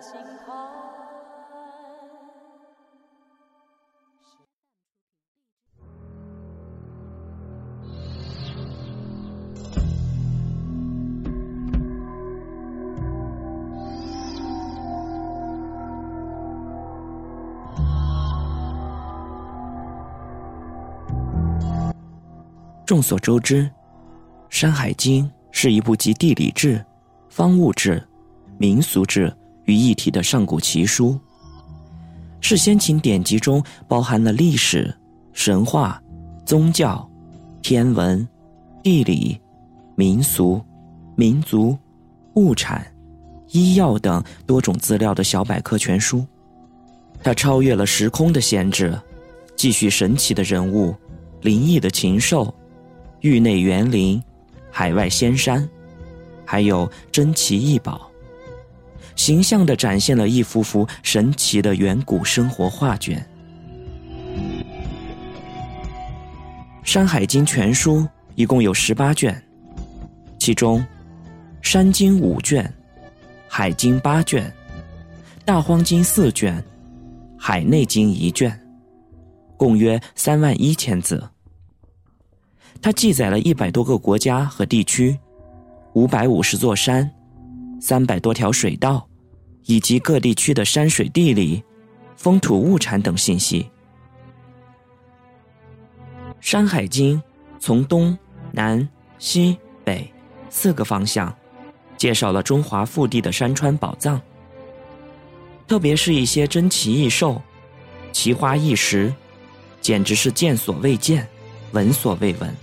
心坎。众所周知，《山海经》是一部集地理志、方物志、民俗志于一体的上古奇书，是先秦典籍中包含了历史、神话、宗教、天文、地理、民俗、民族、物产、医药等多种资料的小百科全书。它超越了时空的限制，继续神奇的人物、灵异的禽兽。域内园林、海外仙山，还有珍奇异宝，形象地展现了一幅幅神奇的远古生活画卷。《山海经》全书一共有十八卷，其中《山经》五卷，《海经》八卷，《大荒经》四卷，《海内经》一卷，共约三万一千字。它记载了一百多个国家和地区，五百五十座山，三百多条水道，以及各地区的山水地理、风土物产等信息。《山海经》从东南西北四个方向，介绍了中华腹地的山川宝藏，特别是一些珍奇异兽、奇花异石，简直是见所未见，闻所未闻。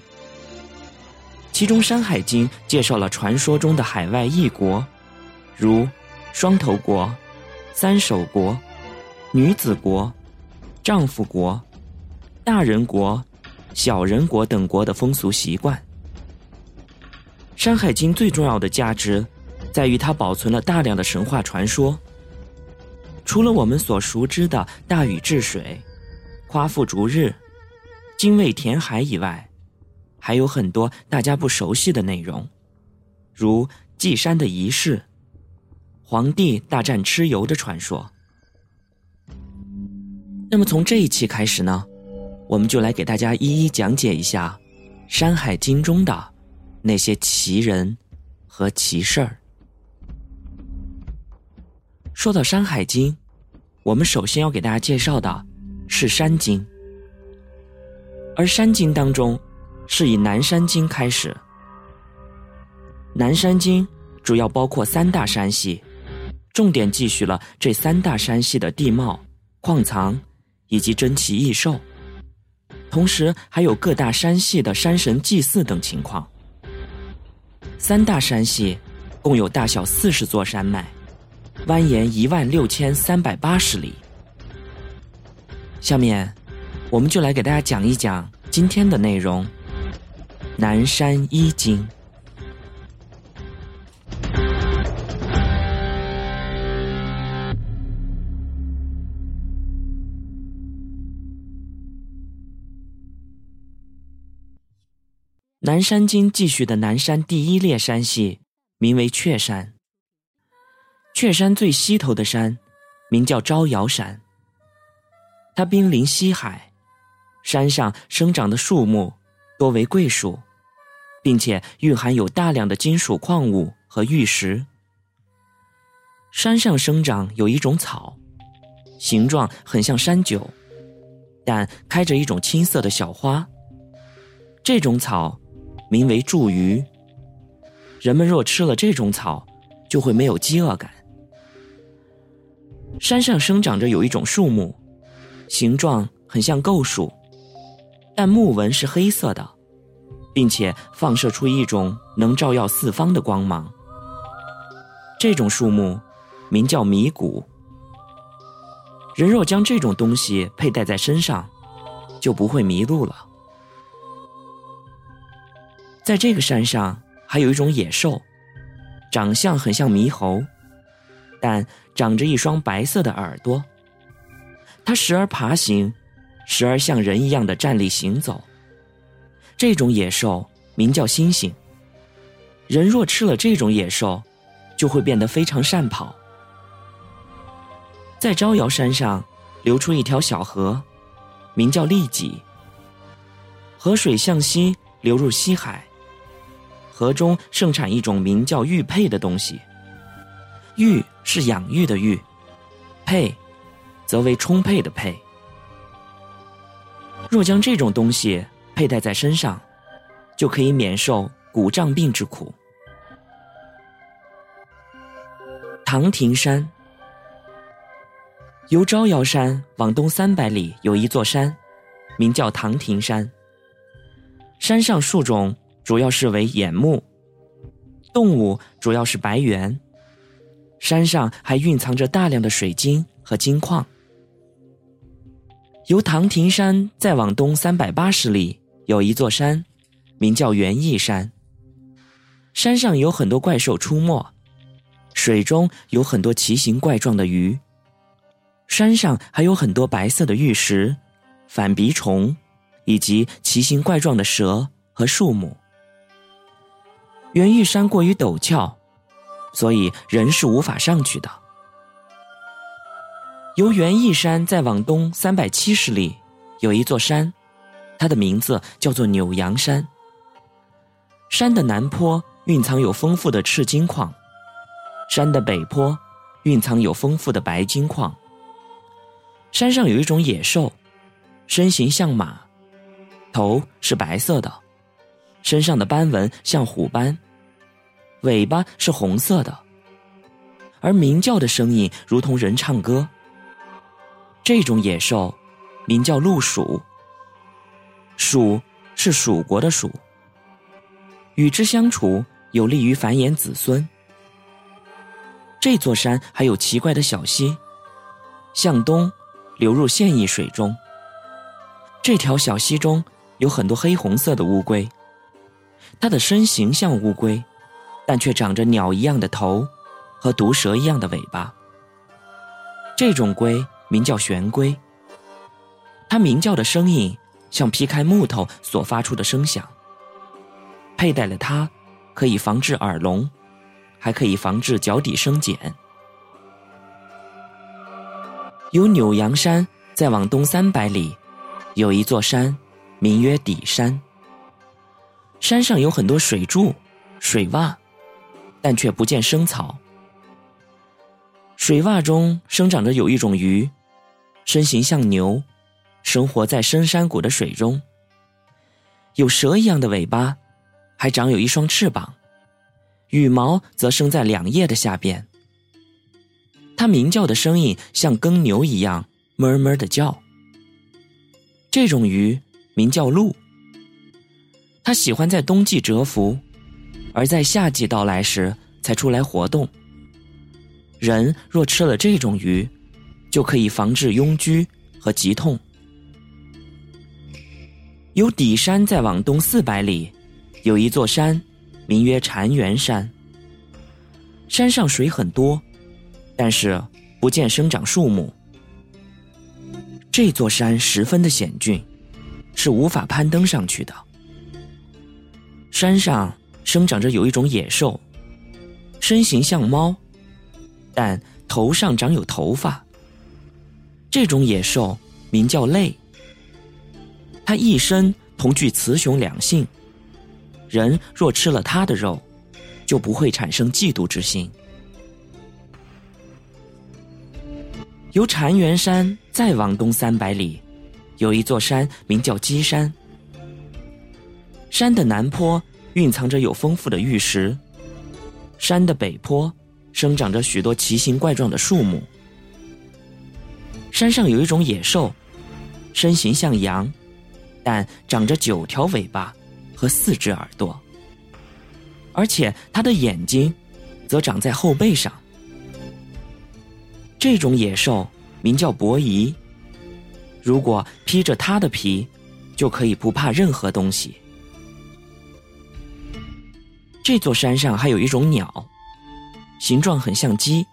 其中，《山海经》介绍了传说中的海外异国，如双头国、三首国、女子国、丈夫国、大人国、小人国等国的风俗习惯。《山海经》最重要的价值，在于它保存了大量的神话传说。除了我们所熟知的大禹治水、夸父逐日、精卫填海以外，还有很多大家不熟悉的内容，如祭山的仪式、皇帝大战蚩尤的传说。那么从这一期开始呢，我们就来给大家一一讲解一下《山海经》中的那些奇人和奇事儿。说到《山海经》，我们首先要给大家介绍的是《山经》，而《山经》当中。是以《南山经》开始，《南山经》主要包括三大山系，重点记叙了这三大山系的地貌、矿藏以及珍奇异兽，同时还有各大山系的山神祭祀等情况。三大山系共有大小四十座山脉，蜿蜒一万六千三百八十里。下面，我们就来给大家讲一讲今天的内容。南山一经，南山经记叙的南山第一列山系名为雀山。雀山最西头的山名叫招摇山，它濒临西海，山上生长的树木多为桂树。并且蕴含有大量的金属矿物和玉石。山上生长有一种草，形状很像山韭，但开着一种青色的小花。这种草名为茱萸。人们若吃了这种草，就会没有饥饿感。山上生长着有一种树木，形状很像构树，但木纹是黑色的。并且放射出一种能照耀四方的光芒。这种树木名叫迷谷。人若将这种东西佩戴在身上，就不会迷路了。在这个山上还有一种野兽，长相很像猕猴，但长着一双白色的耳朵。它时而爬行，时而像人一样的站立行走。这种野兽名叫猩猩。人若吃了这种野兽，就会变得非常善跑。在招摇山上流出一条小河，名叫利己。河水向西流入西海，河中盛产一种名叫玉佩的东西。玉是养育的玉，佩。则为充沛的沛。若将这种东西佩戴在身上，就可以免受骨胀病之苦。唐庭山，由招摇山往东三百里有一座山，名叫唐庭山。山上树种主要是为眼目，动物主要是白猿，山上还蕴藏着大量的水晶和金矿。由唐庭山再往东三百八十里，有一座山，名叫元义山。山上有很多怪兽出没，水中有很多奇形怪状的鱼。山上还有很多白色的玉石、反鼻虫，以及奇形怪状的蛇和树木。元义山过于陡峭，所以人是无法上去的。由元义山再往东三百七十里，有一座山，它的名字叫做扭阳山。山的南坡蕴藏有丰富的赤金矿，山的北坡蕴藏有丰富的白金矿。山上有一种野兽，身形像马，头是白色的，身上的斑纹像虎斑，尾巴是红色的，而鸣叫的声音如同人唱歌。这种野兽名叫鹿鼠，鼠是蜀国的鼠。与之相处有利于繁衍子孙。这座山还有奇怪的小溪，向东流入现役水中。这条小溪中有很多黑红色的乌龟，它的身形像乌龟，但却长着鸟一样的头和毒蛇一样的尾巴。这种龟。名叫玄龟，它鸣叫的声音像劈开木头所发出的声响。佩戴了它，可以防治耳聋，还可以防治脚底生茧。由扭阳山再往东三百里，有一座山，名曰底山。山上有很多水柱、水洼，但却不见生草。水洼中生长着有一种鱼。身形像牛，生活在深山谷的水中。有蛇一样的尾巴，还长有一双翅膀，羽毛则生在两叶的下边。它鸣叫的声音像耕牛一样，哞哞的叫。这种鱼名叫鹿。它喜欢在冬季蛰伏，而在夏季到来时才出来活动。人若吃了这种鱼，就可以防治痈疽和疾痛。由底山再往东四百里，有一座山，名曰禅园山。山上水很多，但是不见生长树木。这座山十分的险峻，是无法攀登上去的。山上生长着有一种野兽，身形像猫，但头上长有头发。这种野兽名叫类，它一生同具雌雄两性，人若吃了它的肉，就不会产生嫉妒之心。由禅园山再往东三百里，有一座山名叫鸡山。山的南坡蕴藏着有丰富的玉石，山的北坡生长着许多奇形怪状的树木。山上有一种野兽，身形像羊，但长着九条尾巴和四只耳朵，而且它的眼睛则长在后背上。这种野兽名叫伯夷。如果披着它的皮，就可以不怕任何东西。这座山上还有一种鸟，形状很像鸡，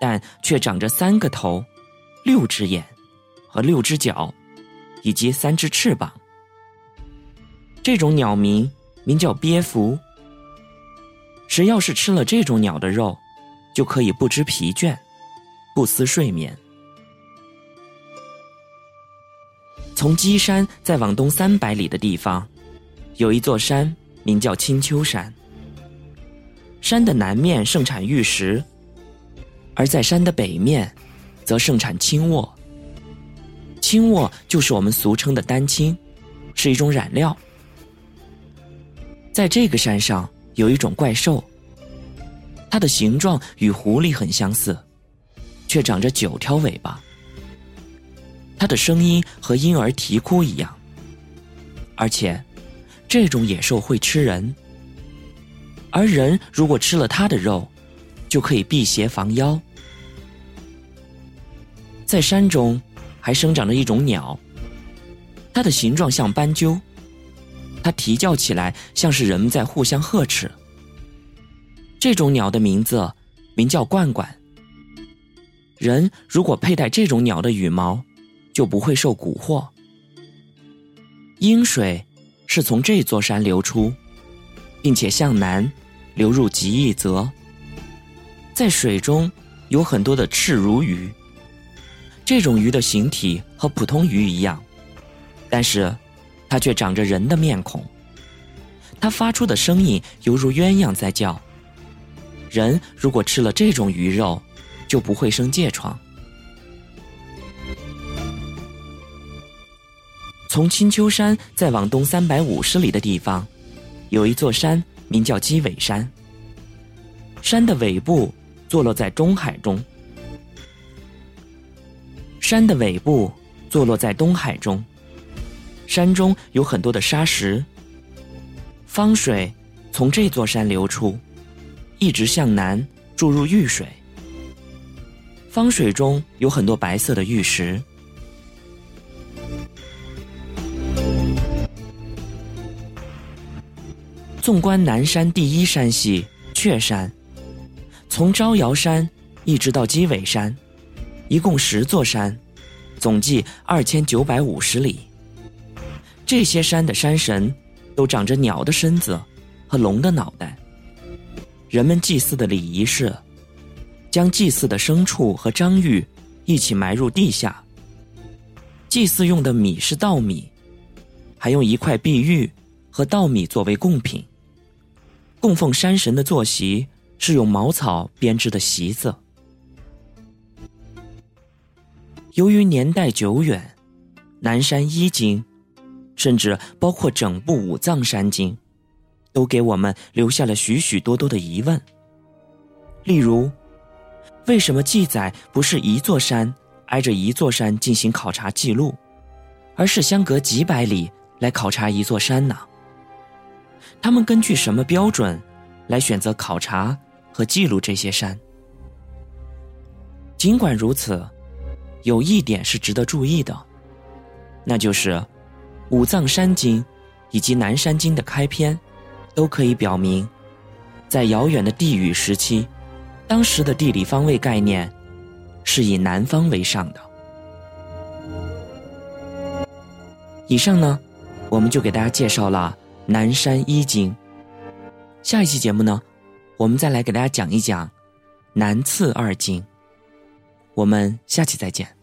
但却长着三个头、六只眼和六只脚，以及三只翅膀。这种鸟名名叫蝙蝠。谁要是吃了这种鸟的肉，就可以不知疲倦，不思睡眠。从鸡山再往东三百里的地方，有一座山，名叫青丘山。山的南面盛产玉石，而在山的北面，则盛产青沃。青沃就是我们俗称的丹青，是一种染料。在这个山上有一种怪兽，它的形状与狐狸很相似，却长着九条尾巴。它的声音和婴儿啼哭一样，而且这种野兽会吃人，而人如果吃了它的肉，就可以辟邪防妖。在山中还生长着一种鸟，它的形状像斑鸠。它啼叫起来，像是人们在互相呵斥。这种鸟的名字名叫冠冠。人如果佩戴这种鸟的羽毛，就不会受蛊惑。阴水是从这座山流出，并且向南流入极易泽。在水中有很多的赤如鱼。这种鱼的形体和普通鱼一样，但是。它却长着人的面孔，它发出的声音犹如鸳鸯在叫。人如果吃了这种鱼肉，就不会生疥疮。从青丘山再往东三百五十里的地方，有一座山，名叫鸡尾山。山的尾部坐落在中海中。山的尾部坐落在东海中。山中有很多的沙石，方水从这座山流出，一直向南注入玉水。方水中有很多白色的玉石。纵观南山第一山系雀山，从招摇山一直到鸡尾山，一共十座山，总计二千九百五十里。这些山的山神，都长着鸟的身子和龙的脑袋。人们祭祀的礼仪是，将祭祀的牲畜和章鱼一起埋入地下。祭祀用的米是稻米，还用一块碧玉和稻米作为贡品。供奉山神的坐席是用茅草编织的席子。由于年代久远，南山一经。甚至包括整部《五藏山经》，都给我们留下了许许多多的疑问。例如，为什么记载不是一座山挨着一座山进行考察记录，而是相隔几百里来考察一座山呢？他们根据什么标准来选择考察和记录这些山？尽管如此，有一点是值得注意的，那就是。《五藏山经》以及《南山经》的开篇，都可以表明，在遥远的地域时期，当时的地理方位概念是以南方为上的。以上呢，我们就给大家介绍了《南山一经》。下一期节目呢，我们再来给大家讲一讲《南次二经》。我们下期再见。